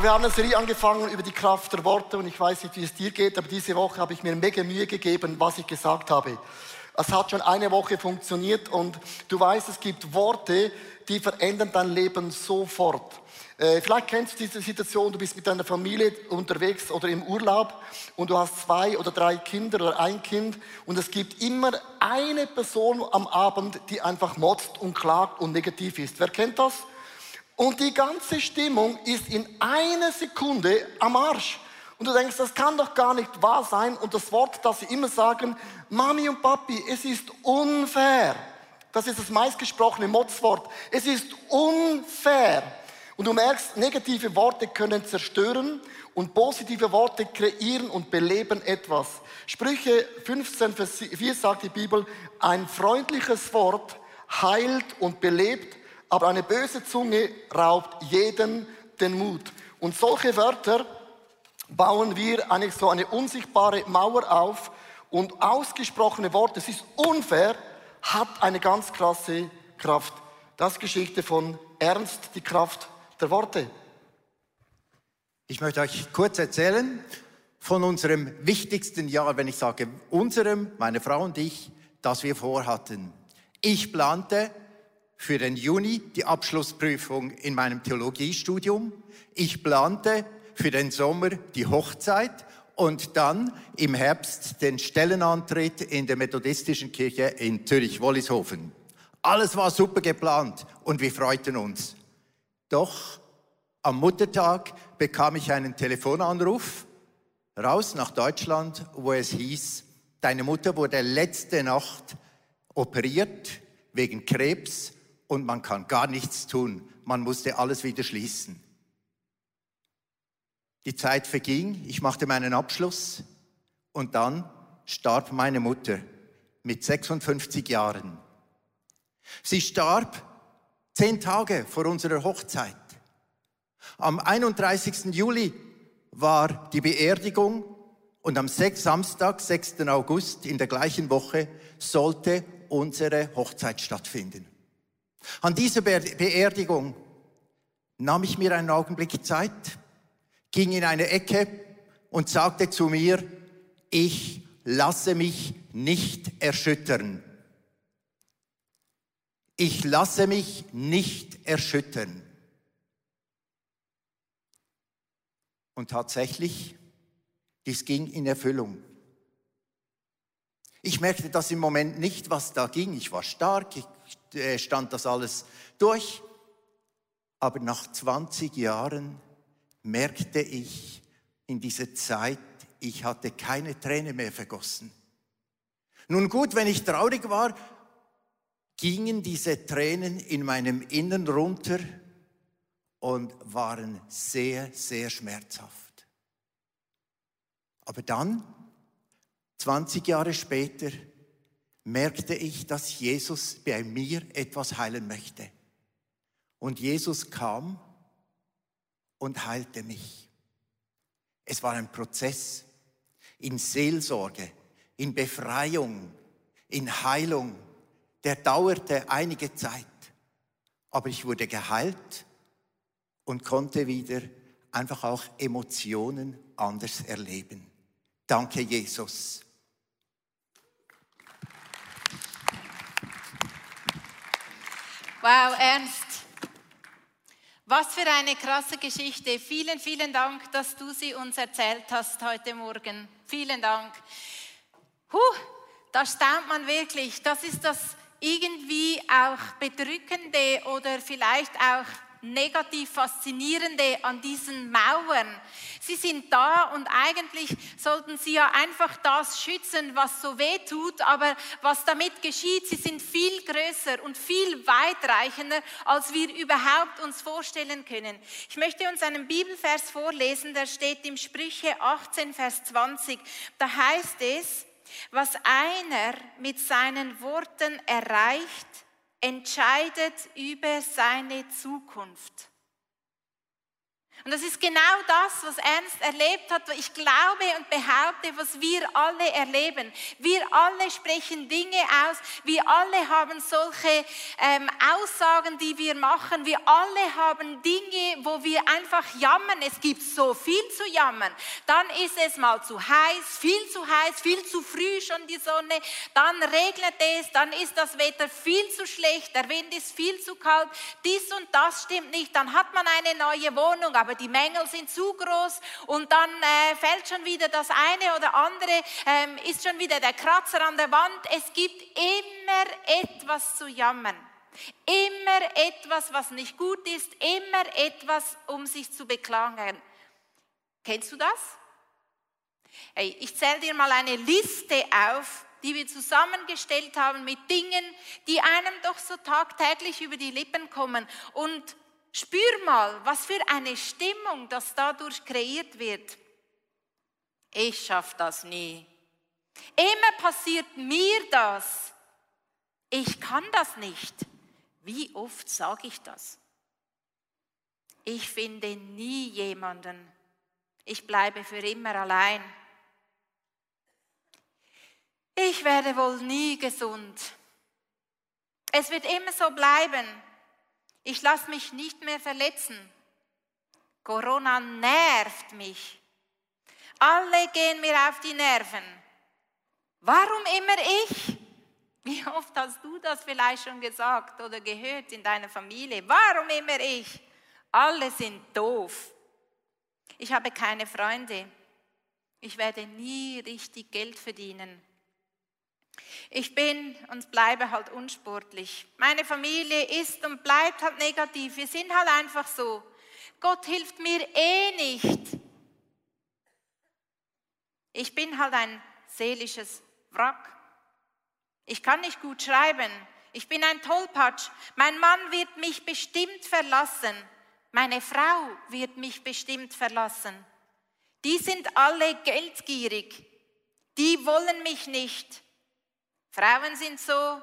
So, wir haben eine Serie angefangen über die Kraft der Worte und ich weiß nicht, wie es dir geht, aber diese Woche habe ich mir mega Mühe gegeben, was ich gesagt habe. Es hat schon eine Woche funktioniert und du weißt, es gibt Worte, die verändern dein Leben sofort. Äh, vielleicht kennst du diese Situation, du bist mit deiner Familie unterwegs oder im Urlaub und du hast zwei oder drei Kinder oder ein Kind und es gibt immer eine Person am Abend, die einfach motzt und klagt und negativ ist. Wer kennt das? Und die ganze Stimmung ist in einer Sekunde am Arsch. Und du denkst, das kann doch gar nicht wahr sein. Und das Wort, das sie immer sagen, Mami und Papi, es ist unfair. Das ist das meistgesprochene Motzwort. Es ist unfair. Und du merkst, negative Worte können zerstören und positive Worte kreieren und beleben etwas. Sprüche 15, Vers 4 sagt die Bibel, ein freundliches Wort heilt und belebt, aber eine böse Zunge raubt jeden den Mut. Und solche Wörter bauen wir eigentlich so eine unsichtbare Mauer auf und ausgesprochene Worte, es ist unfair, hat eine ganz krasse Kraft. Das Geschichte von Ernst, die Kraft der Worte. Ich möchte euch kurz erzählen von unserem wichtigsten Jahr, wenn ich sage unserem, meine Frau und ich, das wir vorhatten. Ich plante für den Juni die Abschlussprüfung in meinem Theologiestudium. Ich plante für den Sommer die Hochzeit und dann im Herbst den Stellenantritt in der methodistischen Kirche in Zürich-Wollishofen. Alles war super geplant und wir freuten uns. Doch am Muttertag bekam ich einen Telefonanruf raus nach Deutschland, wo es hieß, deine Mutter wurde letzte Nacht operiert wegen Krebs und man kann gar nichts tun. Man musste alles wieder schließen. Die Zeit verging, ich machte meinen Abschluss und dann starb meine Mutter mit 56 Jahren. Sie starb zehn Tage vor unserer Hochzeit. Am 31. Juli war die Beerdigung und am Samstag, 6. August in der gleichen Woche sollte unsere Hochzeit stattfinden. An dieser Beerdigung nahm ich mir einen Augenblick Zeit, ging in eine Ecke und sagte zu mir, ich lasse mich nicht erschüttern. Ich lasse mich nicht erschüttern. Und tatsächlich, dies ging in Erfüllung. Ich merkte das im Moment nicht, was da ging. Ich war stark, ich stand das alles durch. Aber nach 20 Jahren merkte ich in dieser Zeit, ich hatte keine Träne mehr vergossen. Nun gut, wenn ich traurig war, gingen diese Tränen in meinem Innern runter und waren sehr, sehr schmerzhaft. Aber dann, 20 Jahre später, merkte ich, dass Jesus bei mir etwas heilen möchte. Und Jesus kam und heilte mich. Es war ein Prozess in Seelsorge, in Befreiung, in Heilung. Der dauerte einige Zeit, aber ich wurde geheilt und konnte wieder einfach auch Emotionen anders erleben. Danke, Jesus. Wow, Ernst. Was für eine krasse Geschichte. Vielen, vielen Dank, dass du sie uns erzählt hast heute Morgen. Vielen Dank. Huh, da staunt man wirklich. Das ist das irgendwie auch bedrückende oder vielleicht auch negativ Faszinierende an diesen Mauern. Sie sind da und eigentlich sollten sie ja einfach das schützen, was so weh tut, aber was damit geschieht, sie sind viel größer und viel weitreichender, als wir überhaupt uns vorstellen können. Ich möchte uns einen Bibelvers vorlesen, der steht im Sprüche 18, Vers 20. Da heißt es, was einer mit seinen Worten erreicht, entscheidet über seine Zukunft. Und das ist genau das, was Ernst erlebt hat. Ich glaube und behaupte, was wir alle erleben. Wir alle sprechen Dinge aus. Wir alle haben solche ähm, Aussagen, die wir machen. Wir alle haben Dinge, wo wir einfach jammern. Es gibt so viel zu jammern. Dann ist es mal zu heiß, viel zu heiß, viel zu früh schon die Sonne. Dann regnet es, dann ist das Wetter viel zu schlecht, der Wind ist viel zu kalt. Dies und das stimmt nicht. Dann hat man eine neue Wohnung, aber die Mängel sind zu groß und dann äh, fällt schon wieder das eine oder andere, ähm, ist schon wieder der Kratzer an der Wand. Es gibt immer etwas zu jammern. Immer etwas, was nicht gut ist, immer etwas, um sich zu beklagen. Kennst du das? Hey, ich zähle dir mal eine Liste auf, die wir zusammengestellt haben mit Dingen, die einem doch so tagtäglich über die Lippen kommen. Und Spür mal, was für eine Stimmung das dadurch kreiert wird. Ich schaffe das nie. Immer passiert mir das. Ich kann das nicht. Wie oft sage ich das? Ich finde nie jemanden. Ich bleibe für immer allein. Ich werde wohl nie gesund. Es wird immer so bleiben. Ich lasse mich nicht mehr verletzen. Corona nervt mich. Alle gehen mir auf die Nerven. Warum immer ich? Wie oft hast du das vielleicht schon gesagt oder gehört in deiner Familie? Warum immer ich? Alle sind doof. Ich habe keine Freunde. Ich werde nie richtig Geld verdienen. Ich bin und bleibe halt unsportlich. Meine Familie ist und bleibt halt negativ. Wir sind halt einfach so. Gott hilft mir eh nicht. Ich bin halt ein seelisches Wrack. Ich kann nicht gut schreiben. Ich bin ein Tollpatsch. Mein Mann wird mich bestimmt verlassen. Meine Frau wird mich bestimmt verlassen. Die sind alle geldgierig. Die wollen mich nicht. Frauen sind so,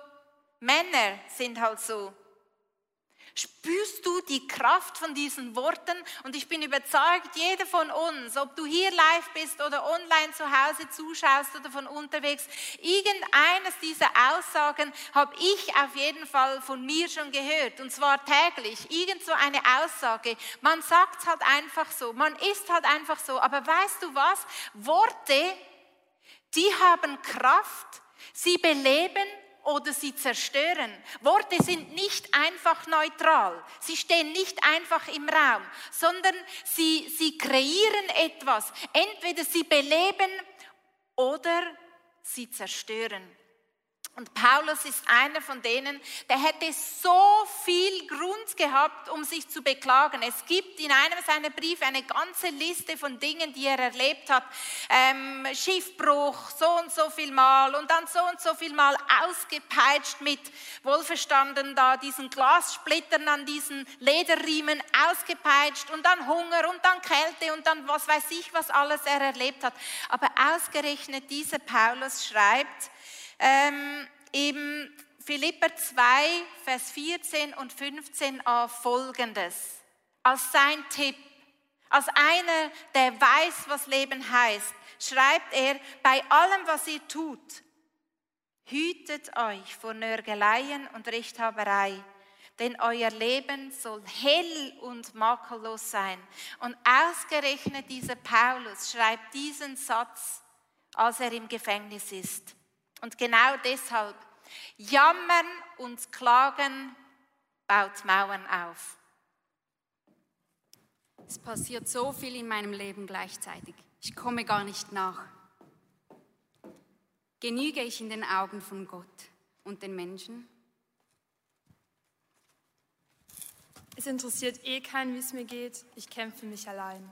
Männer sind halt so. Spürst du die Kraft von diesen Worten? Und ich bin überzeugt, jeder von uns, ob du hier live bist oder online zu Hause zuschaust oder von unterwegs, irgendeines dieser Aussagen habe ich auf jeden Fall von mir schon gehört. Und zwar täglich. Irgend so eine Aussage. Man sagt es halt einfach so. Man ist halt einfach so. Aber weißt du was? Worte, die haben Kraft Sie beleben oder sie zerstören. Worte sind nicht einfach neutral. Sie stehen nicht einfach im Raum, sondern sie, sie kreieren etwas. Entweder sie beleben oder sie zerstören. Und Paulus ist einer von denen, der hätte so viel Grund gehabt, um sich zu beklagen. Es gibt in einem seiner Briefe eine ganze Liste von Dingen, die er erlebt hat. Ähm, Schiffbruch, so und so viel Mal und dann so und so viel Mal ausgepeitscht mit, wohlverstanden da, diesen Glassplittern an diesen Lederriemen ausgepeitscht und dann Hunger und dann Kälte und dann was weiß ich, was alles er erlebt hat. Aber ausgerechnet dieser Paulus schreibt, ähm, im Philipper 2, Vers 14 und 15a folgendes. Als sein Tipp, als einer, der weiß, was Leben heißt, schreibt er, bei allem, was ihr tut, hütet euch vor Nörgeleien und Rechthaberei, denn euer Leben soll hell und makellos sein. Und ausgerechnet dieser Paulus schreibt diesen Satz, als er im Gefängnis ist. Und genau deshalb, jammern und klagen baut Mauern auf. Es passiert so viel in meinem Leben gleichzeitig. Ich komme gar nicht nach. Genüge ich in den Augen von Gott und den Menschen? Es interessiert eh keinen, wie es mir geht. Ich kämpfe mich allein.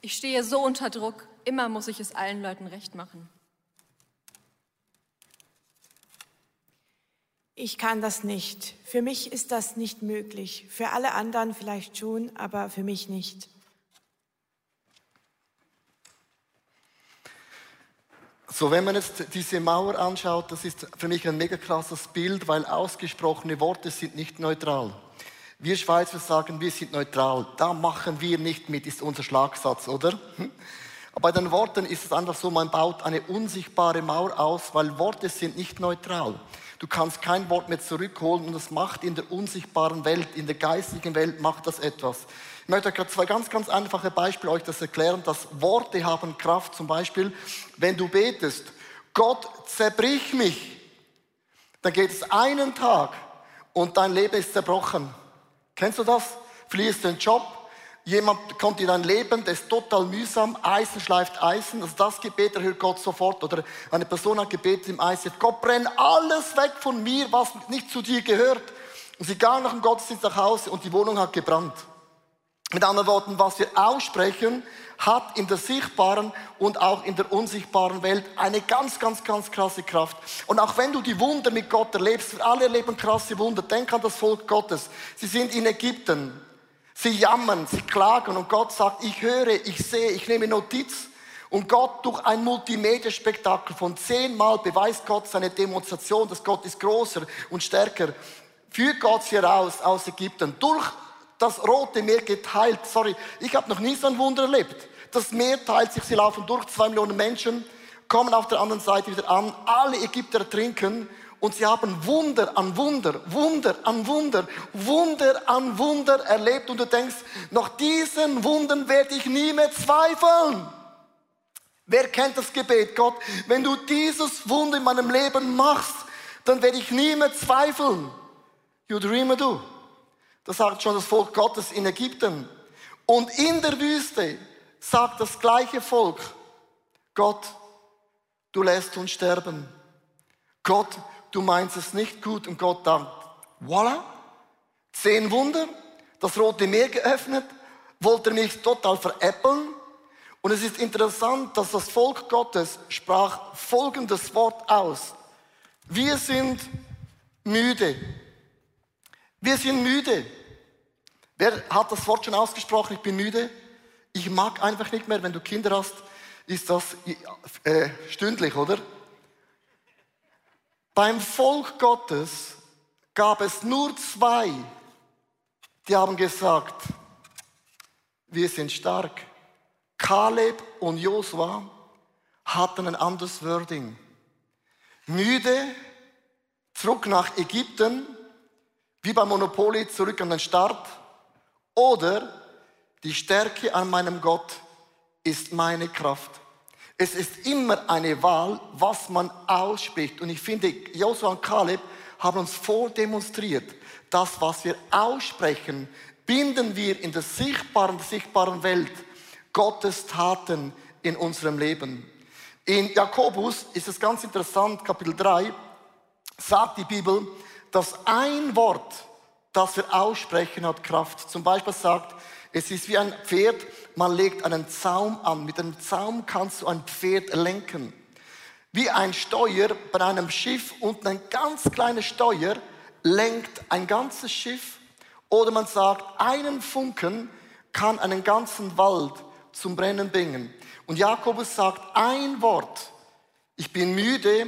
Ich stehe so unter Druck, immer muss ich es allen Leuten recht machen. Ich kann das nicht. Für mich ist das nicht möglich. Für alle anderen vielleicht schon, aber für mich nicht. So, wenn man jetzt diese Mauer anschaut, das ist für mich ein mega krasses Bild, weil ausgesprochene Worte sind nicht neutral. Wir Schweizer sagen, wir sind neutral. Da machen wir nicht mit, ist unser Schlagsatz, oder? Hm? Aber bei den Worten ist es einfach so, man baut eine unsichtbare Mauer aus, weil Worte sind nicht neutral. Du kannst kein Wort mehr zurückholen und das macht in der unsichtbaren Welt, in der geistigen Welt macht das etwas. Ich möchte euch zwei ganz, ganz einfache Beispiele euch das erklären, dass Worte haben Kraft. Zum Beispiel, wenn du betest, Gott zerbrich mich, dann geht es einen Tag und dein Leben ist zerbrochen. Kennst du das? Verlierst den Job, Jemand kommt in dein Leben, der ist total mühsam, Eisen schleift Eisen, also das Gebet erhört Gott sofort. Oder eine Person hat gebetet im Eisen, Gott brenn alles weg von mir, was nicht zu dir gehört. Und sie ging nach dem Gottesdienst nach Hause und die Wohnung hat gebrannt. Mit anderen Worten, was wir aussprechen, hat in der sichtbaren und auch in der unsichtbaren Welt eine ganz, ganz, ganz krasse Kraft. Und auch wenn du die Wunder mit Gott erlebst, wir alle erleben krasse Wunder, denk an das Volk Gottes. Sie sind in Ägypten, Sie jammern, sie klagen und Gott sagt, ich höre, ich sehe, ich nehme Notiz. Und Gott durch ein Multimedia-Spektakel von zehnmal beweist Gott seine Demonstration, dass Gott ist größer und stärker. Führt Gott sie raus aus Ägypten. Durch das Rote Meer geteilt. Sorry, ich habe noch nie so ein Wunder erlebt. Das Meer teilt sich, sie laufen durch, zwei Millionen Menschen, kommen auf der anderen Seite wieder an. Alle Ägypter trinken und sie haben Wunder an Wunder, Wunder an Wunder, Wunder an Wunder erlebt. Und du denkst, nach diesen Wundern werde ich nie mehr zweifeln. Wer kennt das Gebet? Gott, wenn du dieses Wunder in meinem Leben machst, dann werde ich nie mehr zweifeln. You dreamer du. Das sagt schon das Volk Gottes in Ägypten. Und in der Wüste sagt das gleiche Volk, Gott, du lässt uns sterben. Gott, du meinst es nicht gut und Gott dankt. Voila, zehn Wunder, das Rote Meer geöffnet, wollte mich total veräppeln. Und es ist interessant, dass das Volk Gottes sprach folgendes Wort aus. Wir sind müde. Wir sind müde. Wer hat das Wort schon ausgesprochen? Ich bin müde. Ich mag einfach nicht mehr, wenn du Kinder hast, ist das äh, stündlich, oder? Beim Volk Gottes gab es nur zwei, die haben gesagt, wir sind stark. Kaleb und Josua hatten ein anderes Wording. Müde, zurück nach Ägypten, wie beim Monopoly zurück an den Start. Oder die Stärke an meinem Gott ist meine Kraft. Es ist immer eine Wahl, was man ausspricht. Und ich finde, Joshua und Kaleb haben uns vordemonstriert, das, was wir aussprechen, binden wir in der sichtbaren, sichtbaren Welt Gottes Taten in unserem Leben. In Jakobus ist es ganz interessant, Kapitel 3, sagt die Bibel, dass ein Wort, das wir aussprechen, hat Kraft. Zum Beispiel sagt, es ist wie ein Pferd, man legt einen Zaum an. Mit einem Zaum kannst du ein Pferd lenken. Wie ein Steuer bei einem Schiff und ein ganz kleines Steuer lenkt ein ganzes Schiff. Oder man sagt, einen Funken kann einen ganzen Wald zum Brennen bringen. Und Jakobus sagt ein Wort. Ich bin müde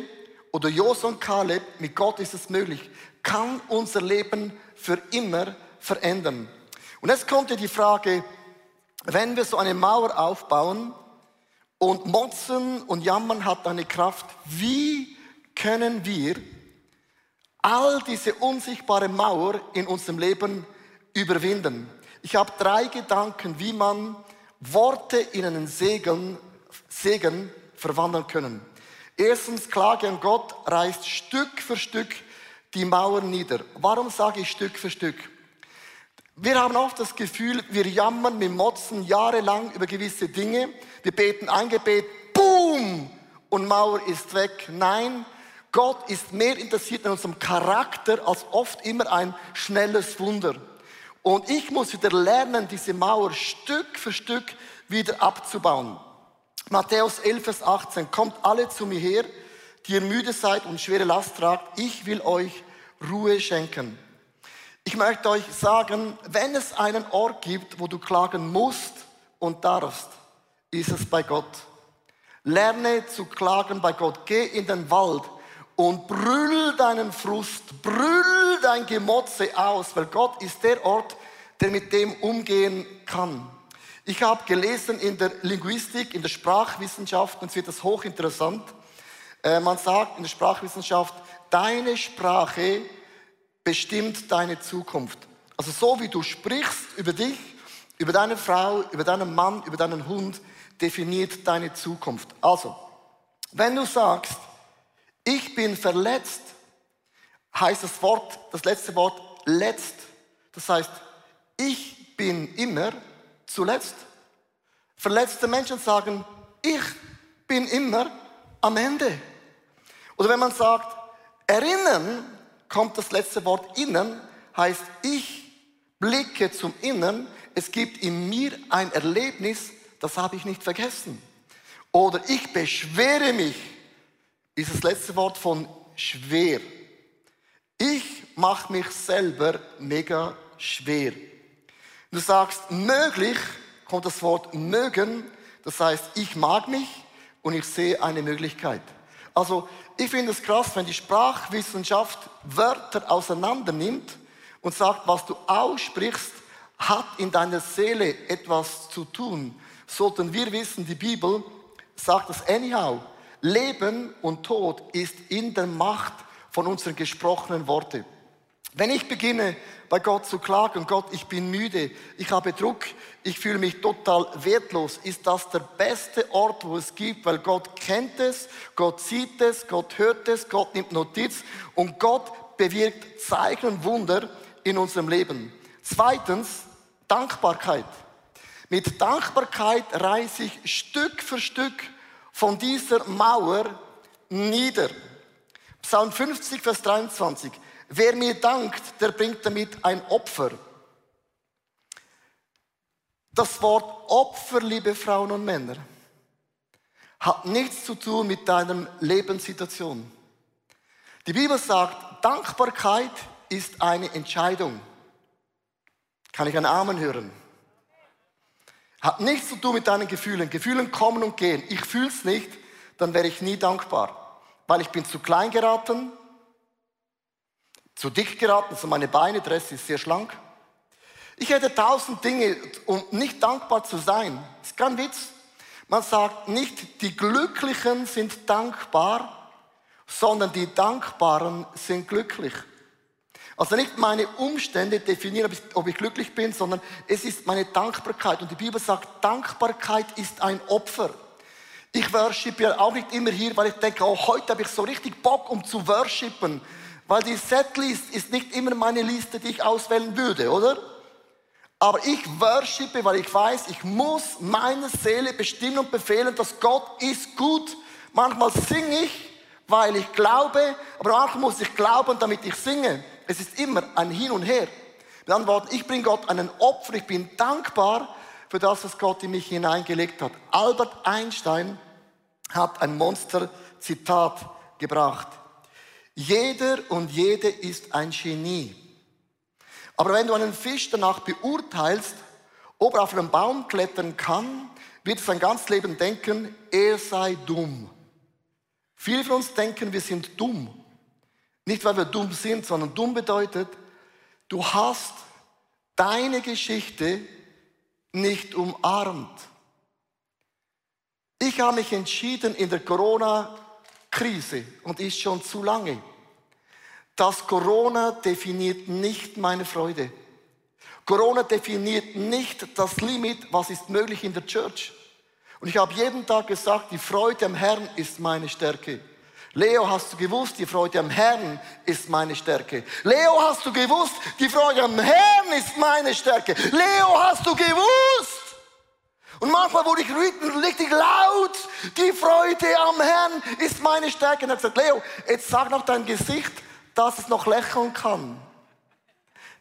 oder Jos und Kaleb, mit Gott ist es möglich, kann unser Leben für immer verändern. Und jetzt kommt ja die Frage, wenn wir so eine Mauer aufbauen und motzen und jammern hat eine Kraft, wie können wir all diese unsichtbare Mauer in unserem Leben überwinden? Ich habe drei Gedanken, wie man Worte in einen Segen, Segen verwandeln können. Erstens, Klage an Gott reißt Stück für Stück die Mauern nieder. Warum sage ich Stück für Stück? Wir haben oft das Gefühl, wir jammern, wir motzen jahrelang über gewisse Dinge. Wir beten ein Gebet, boom, und Mauer ist weg. Nein, Gott ist mehr interessiert an unserem Charakter als oft immer ein schnelles Wunder. Und ich muss wieder lernen, diese Mauer Stück für Stück wieder abzubauen. Matthäus 11, Vers 18, kommt alle zu mir her, die ihr müde seid und schwere Last tragt, ich will euch Ruhe schenken. Ich möchte euch sagen, wenn es einen Ort gibt, wo du klagen musst und darfst, ist es bei Gott. Lerne zu klagen bei Gott. Geh in den Wald und brüll deinen Frust, brüll dein Gemotze aus, weil Gott ist der Ort, der mit dem umgehen kann. Ich habe gelesen in der Linguistik, in der Sprachwissenschaft, und es wird das hochinteressant. Äh, man sagt in der Sprachwissenschaft, deine Sprache bestimmt deine Zukunft. Also so wie du sprichst über dich, über deine Frau, über deinen Mann, über deinen Hund, definiert deine Zukunft. Also, wenn du sagst, ich bin verletzt, heißt das Wort, das letzte Wort letzt. Das heißt, ich bin immer zuletzt. Verletzte Menschen sagen, ich bin immer am Ende. Oder wenn man sagt, erinnern, kommt das letzte Wort innen, heißt, ich blicke zum Innen, es gibt in mir ein Erlebnis, das habe ich nicht vergessen. Oder ich beschwere mich, ist das letzte Wort von schwer. Ich mache mich selber mega schwer. Du sagst möglich, kommt das Wort mögen, das heißt, ich mag mich und ich sehe eine Möglichkeit. Also, ich finde es krass, wenn die Sprachwissenschaft Wörter auseinander nimmt und sagt, was du aussprichst, hat in deiner Seele etwas zu tun. Sollten wir wissen, die Bibel sagt das anyhow. Leben und Tod ist in der Macht von unseren gesprochenen Worten. Wenn ich beginne, bei Gott zu klagen, Gott, ich bin müde, ich habe Druck, ich fühle mich total wertlos, ist das der beste Ort, wo es gibt, weil Gott kennt es, Gott sieht es, Gott hört es, Gott nimmt Notiz und Gott bewirkt Zeichen und Wunder in unserem Leben. Zweitens, Dankbarkeit. Mit Dankbarkeit reise ich Stück für Stück von dieser Mauer nieder. Psalm 50, Vers 23. Wer mir dankt, der bringt damit ein Opfer. Das Wort Opfer, liebe Frauen und Männer, hat nichts zu tun mit deiner Lebenssituation. Die Bibel sagt, Dankbarkeit ist eine Entscheidung. Kann ich einen Amen hören? Hat nichts zu tun mit deinen Gefühlen. Gefühle kommen und gehen. Ich fühle es nicht, dann wäre ich nie dankbar. Weil ich bin zu klein geraten, zu dick geraten, also meine Beine, der Rest ist sehr schlank. Ich hätte tausend Dinge, um nicht dankbar zu sein. Das ist kein Witz. Man sagt nicht, die Glücklichen sind dankbar, sondern die Dankbaren sind glücklich. Also nicht meine Umstände definieren, ob ich glücklich bin, sondern es ist meine Dankbarkeit. Und die Bibel sagt, Dankbarkeit ist ein Opfer. Ich worship ja auch nicht immer hier, weil ich denke, oh, heute habe ich so richtig Bock, um zu worshipen. Weil die Setlist ist nicht immer meine Liste, die ich auswählen würde, oder? Aber ich worshipe, weil ich weiß, ich muss meine Seele bestimmen und befehlen, dass Gott ist gut. Manchmal singe ich, weil ich glaube, aber manchmal muss ich glauben, damit ich singe. Es ist immer ein Hin und Her. Mit anderen Worten, ich bringe Gott einen Opfer, ich bin dankbar für das, was Gott in mich hineingelegt hat. Albert Einstein hat ein Monster-Zitat gebracht. Jeder und jede ist ein Genie. Aber wenn du einen Fisch danach beurteilst, ob er auf einen Baum klettern kann, wird sein ganzes Leben denken, er sei dumm. Viele von uns denken, wir sind dumm. Nicht, weil wir dumm sind, sondern dumm bedeutet, du hast deine Geschichte nicht umarmt. Ich habe mich entschieden in der Corona-Krise und ist schon zu lange das Corona definiert nicht meine Freude. Corona definiert nicht das Limit, was ist möglich in der Church. Und ich habe jeden Tag gesagt, die Freude am Herrn ist meine Stärke. Leo, hast du gewusst, die Freude am Herrn ist meine Stärke. Leo, hast du gewusst, die Freude am Herrn ist meine Stärke. Leo, hast du gewusst? Und manchmal wurde ich richtig laut. Die Freude am Herrn ist meine Stärke. Und er hat gesagt, Leo, jetzt sag noch dein Gesicht dass es noch lächeln kann.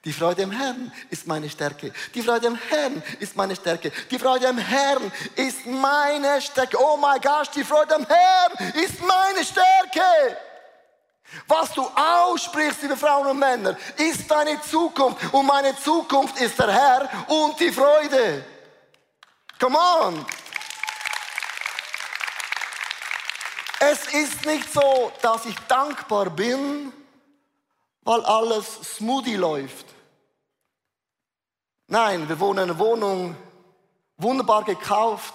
Die Freude am Herrn ist meine Stärke. Die Freude am Herrn ist meine Stärke. Die Freude am Herrn ist meine Stärke. Oh mein Gott, die Freude am Herrn ist meine Stärke. Was du aussprichst, liebe Frauen und Männer, ist deine Zukunft. Und meine Zukunft ist der Herr und die Freude. Come on. Es ist nicht so, dass ich dankbar bin, weil alles smoothie läuft. Nein, wir wohnen in einer Wohnung, wunderbar gekauft,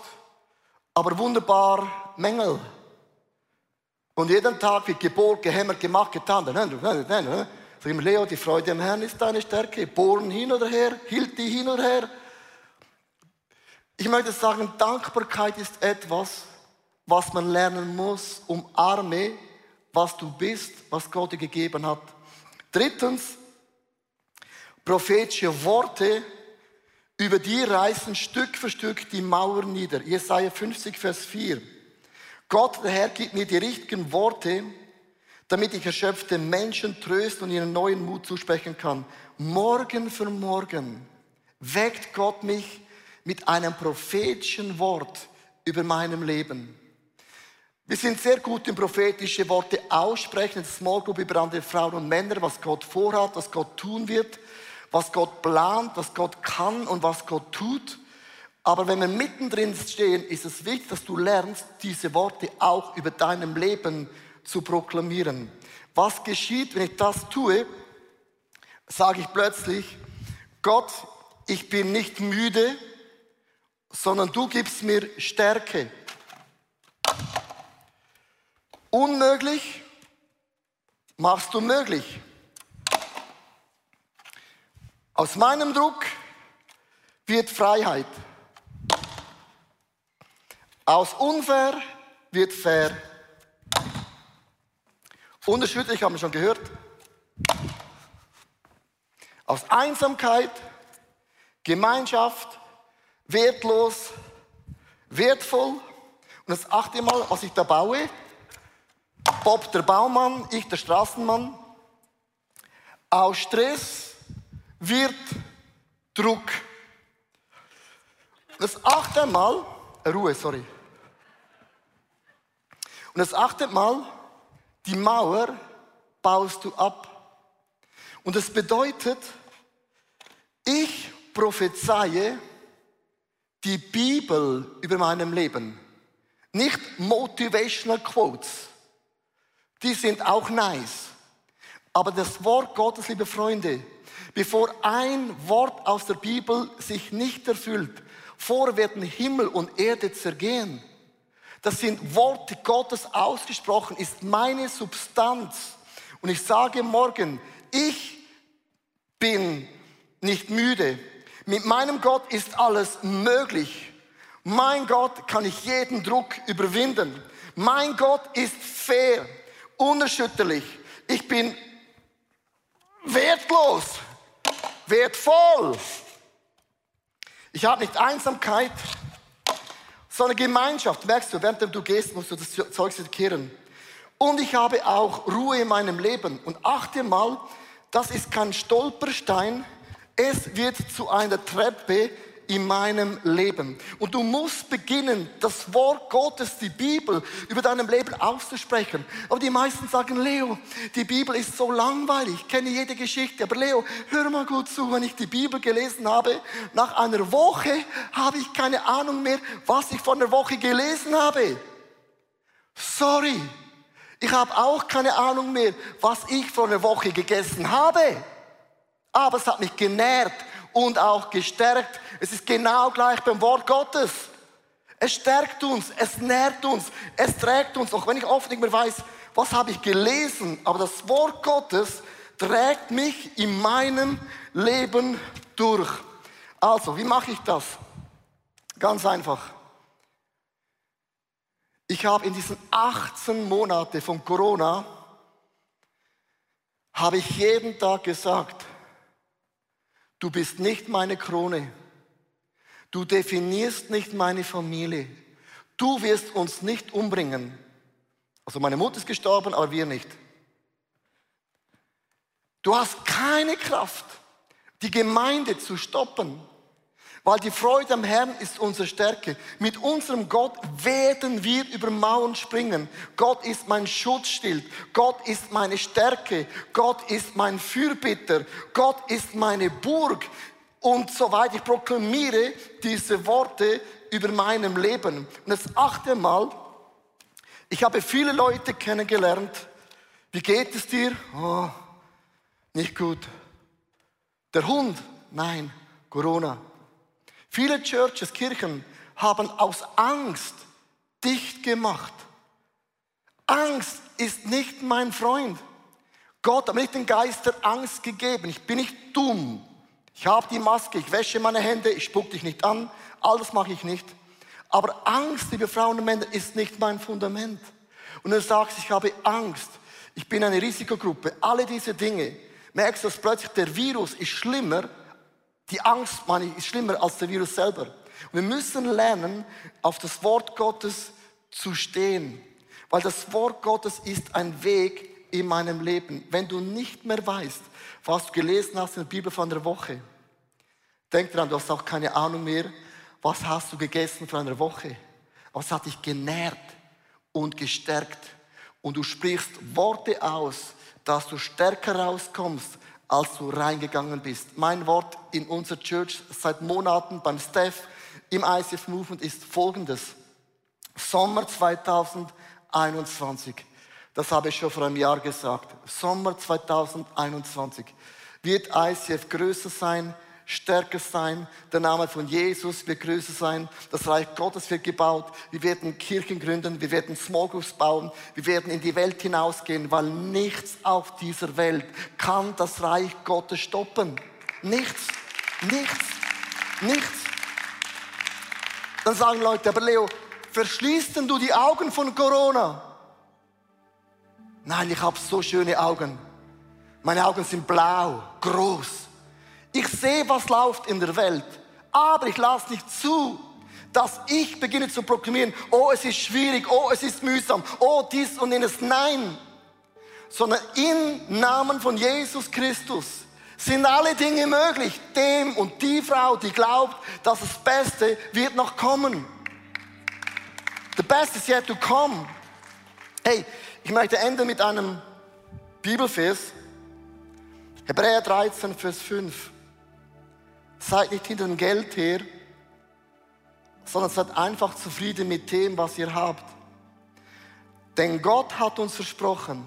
aber wunderbar Mängel. Und jeden Tag wird gebohrt, gehämmert, gemacht, getan. Sag ich mir, Leo, die Freude am Herrn ist deine Stärke. Bohren hin oder her, hielt die hin oder her. Ich möchte sagen, Dankbarkeit ist etwas, was man lernen muss. Umarme, was du bist, was Gott dir gegeben hat. Drittens, prophetische Worte über die reißen Stück für Stück die Mauern nieder. Jesaja 50, Vers 4. Gott, der Herr, gibt mir die richtigen Worte, damit ich erschöpfte Menschen trösten und ihnen neuen Mut zusprechen kann. Morgen für morgen weckt Gott mich mit einem prophetischen Wort über meinem Leben. Wir sind sehr gut in prophetische Worte aussprechen, in Small Group über andere Frauen und Männer, was Gott vorhat, was Gott tun wird, was Gott plant, was Gott kann und was Gott tut. Aber wenn wir mittendrin stehen, ist es wichtig, dass du lernst, diese Worte auch über deinem Leben zu proklamieren. Was geschieht, wenn ich das tue? Sage ich plötzlich, Gott, ich bin nicht müde, sondern du gibst mir Stärke. Unmöglich machst du möglich. Aus meinem Druck wird Freiheit. Aus unfair wird fair. Unterschiedlich haben wir schon gehört. Aus Einsamkeit, Gemeinschaft, wertlos, wertvoll. Und das achte Mal, was ich da baue. Bob der Baumann, ich der Straßenmann. Aus Stress wird Druck. Das achte Mal, Ruhe, sorry. Und das achte Mal, die Mauer baust du ab. Und das bedeutet, ich prophezeie, die Bibel über meinem Leben. Nicht Motivational Quotes. Die sind auch nice. Aber das Wort Gottes, liebe Freunde, bevor ein Wort aus der Bibel sich nicht erfüllt, vor werden Himmel und Erde zergehen. Das sind Worte Gottes ausgesprochen, ist meine Substanz. Und ich sage morgen, ich bin nicht müde, mit meinem Gott ist alles möglich. Mein Gott kann ich jeden Druck überwinden. Mein Gott ist fair, unerschütterlich. Ich bin wertlos, wertvoll. Ich habe nicht Einsamkeit, sondern Gemeinschaft. Merkst du, während du gehst, musst du das Zeug kehren. Und ich habe auch Ruhe in meinem Leben. Und achte mal, das ist kein Stolperstein, es wird zu einer Treppe in meinem Leben. Und du musst beginnen, das Wort Gottes, die Bibel, über deinem Leben auszusprechen. Aber die meisten sagen, Leo, die Bibel ist so langweilig, ich kenne jede Geschichte. Aber Leo, hör mal gut zu, wenn ich die Bibel gelesen habe, nach einer Woche habe ich keine Ahnung mehr, was ich vor einer Woche gelesen habe. Sorry, ich habe auch keine Ahnung mehr, was ich vor einer Woche gegessen habe aber es hat mich genährt und auch gestärkt. Es ist genau gleich beim Wort Gottes. Es stärkt uns, es nährt uns, es trägt uns. Auch wenn ich oft nicht mehr weiß, was habe ich gelesen, aber das Wort Gottes trägt mich in meinem Leben durch. Also, wie mache ich das? Ganz einfach. Ich habe in diesen 18 Monaten von Corona, habe ich jeden Tag gesagt, Du bist nicht meine Krone. Du definierst nicht meine Familie. Du wirst uns nicht umbringen. Also meine Mutter ist gestorben, aber wir nicht. Du hast keine Kraft, die Gemeinde zu stoppen. Weil die Freude am Herrn ist unsere Stärke. Mit unserem Gott werden wir über Mauern springen. Gott ist mein Schutzschild. Gott ist meine Stärke. Gott ist mein Fürbitter. Gott ist meine Burg. Und soweit ich proklamiere diese Worte über meinem Leben. Und das achte Mal, Ich habe viele Leute kennengelernt. Wie geht es dir? Oh, nicht gut. Der Hund? Nein, Corona. Viele Churches, Kirchen haben aus Angst dicht gemacht. Angst ist nicht mein Freund. Gott hat mir nicht den Geist der Angst gegeben. Ich bin nicht dumm. Ich habe die Maske, ich wäsche meine Hände, ich spuck dich nicht an. All das mache ich nicht. Aber Angst, liebe Frauen und Männer, ist nicht mein Fundament. Und du sagst, ich habe Angst, ich bin eine Risikogruppe, alle diese Dinge, merkst du, dass plötzlich der Virus ist schlimmer, die Angst, meine ich, ist schlimmer als der Virus selber. Wir müssen lernen, auf das Wort Gottes zu stehen. Weil das Wort Gottes ist ein Weg in meinem Leben. Wenn du nicht mehr weißt, was du gelesen hast in der Bibel von der Woche, denk dran, du hast auch keine Ahnung mehr, was hast du gegessen für eine Woche? Was hat dich genährt und gestärkt? Und du sprichst Worte aus, dass du stärker rauskommst, als du reingegangen bist. Mein Wort in unserer Church seit Monaten beim Staff im ICF Movement ist folgendes. Sommer 2021. Das habe ich schon vor einem Jahr gesagt. Sommer 2021 wird ICF größer sein, stärker sein. Der Name von Jesus wird größer sein. Das Reich Gottes wird gebaut. Wir werden Kirchen gründen. Wir werden Small Groups bauen. Wir werden in die Welt hinausgehen, weil nichts auf dieser Welt kann das Reich Gottes stoppen. Nichts. Nichts. Nichts. Dann sagen Leute, aber Leo, verschließt denn du die Augen von Corona? Nein, ich habe so schöne Augen. Meine Augen sind blau, groß. Ich sehe, was läuft in der Welt, aber ich lasse nicht zu, dass ich beginne zu proklamieren, oh, es ist schwierig, oh, es ist mühsam, oh, dies und jenes. Nein, sondern im Namen von Jesus Christus sind alle Dinge möglich. Dem und die Frau, die glaubt, dass das Beste wird noch kommen. The best is yet to come. Hey, ich möchte enden mit einem Bibelvers. Hebräer 13, Vers 5. Seid nicht hinter dem Geld her, sondern seid einfach zufrieden mit dem, was ihr habt. Denn Gott hat uns versprochen,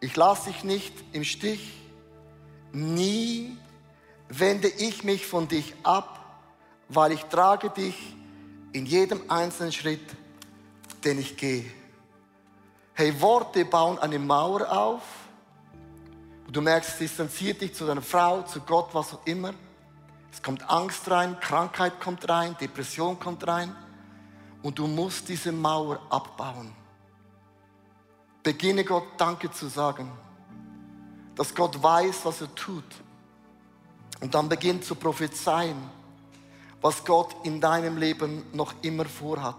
ich lasse dich nicht im Stich, nie wende ich mich von dich ab, weil ich trage dich in jedem einzelnen Schritt, den ich gehe. Hey, Worte bauen eine Mauer auf. Du merkst, distanziert dich zu deiner Frau, zu Gott, was auch immer. Es kommt Angst rein, Krankheit kommt rein, Depression kommt rein. Und du musst diese Mauer abbauen. Beginne Gott Danke zu sagen, dass Gott weiß, was er tut. Und dann beginnt zu prophezeien was Gott in deinem Leben noch immer vorhat.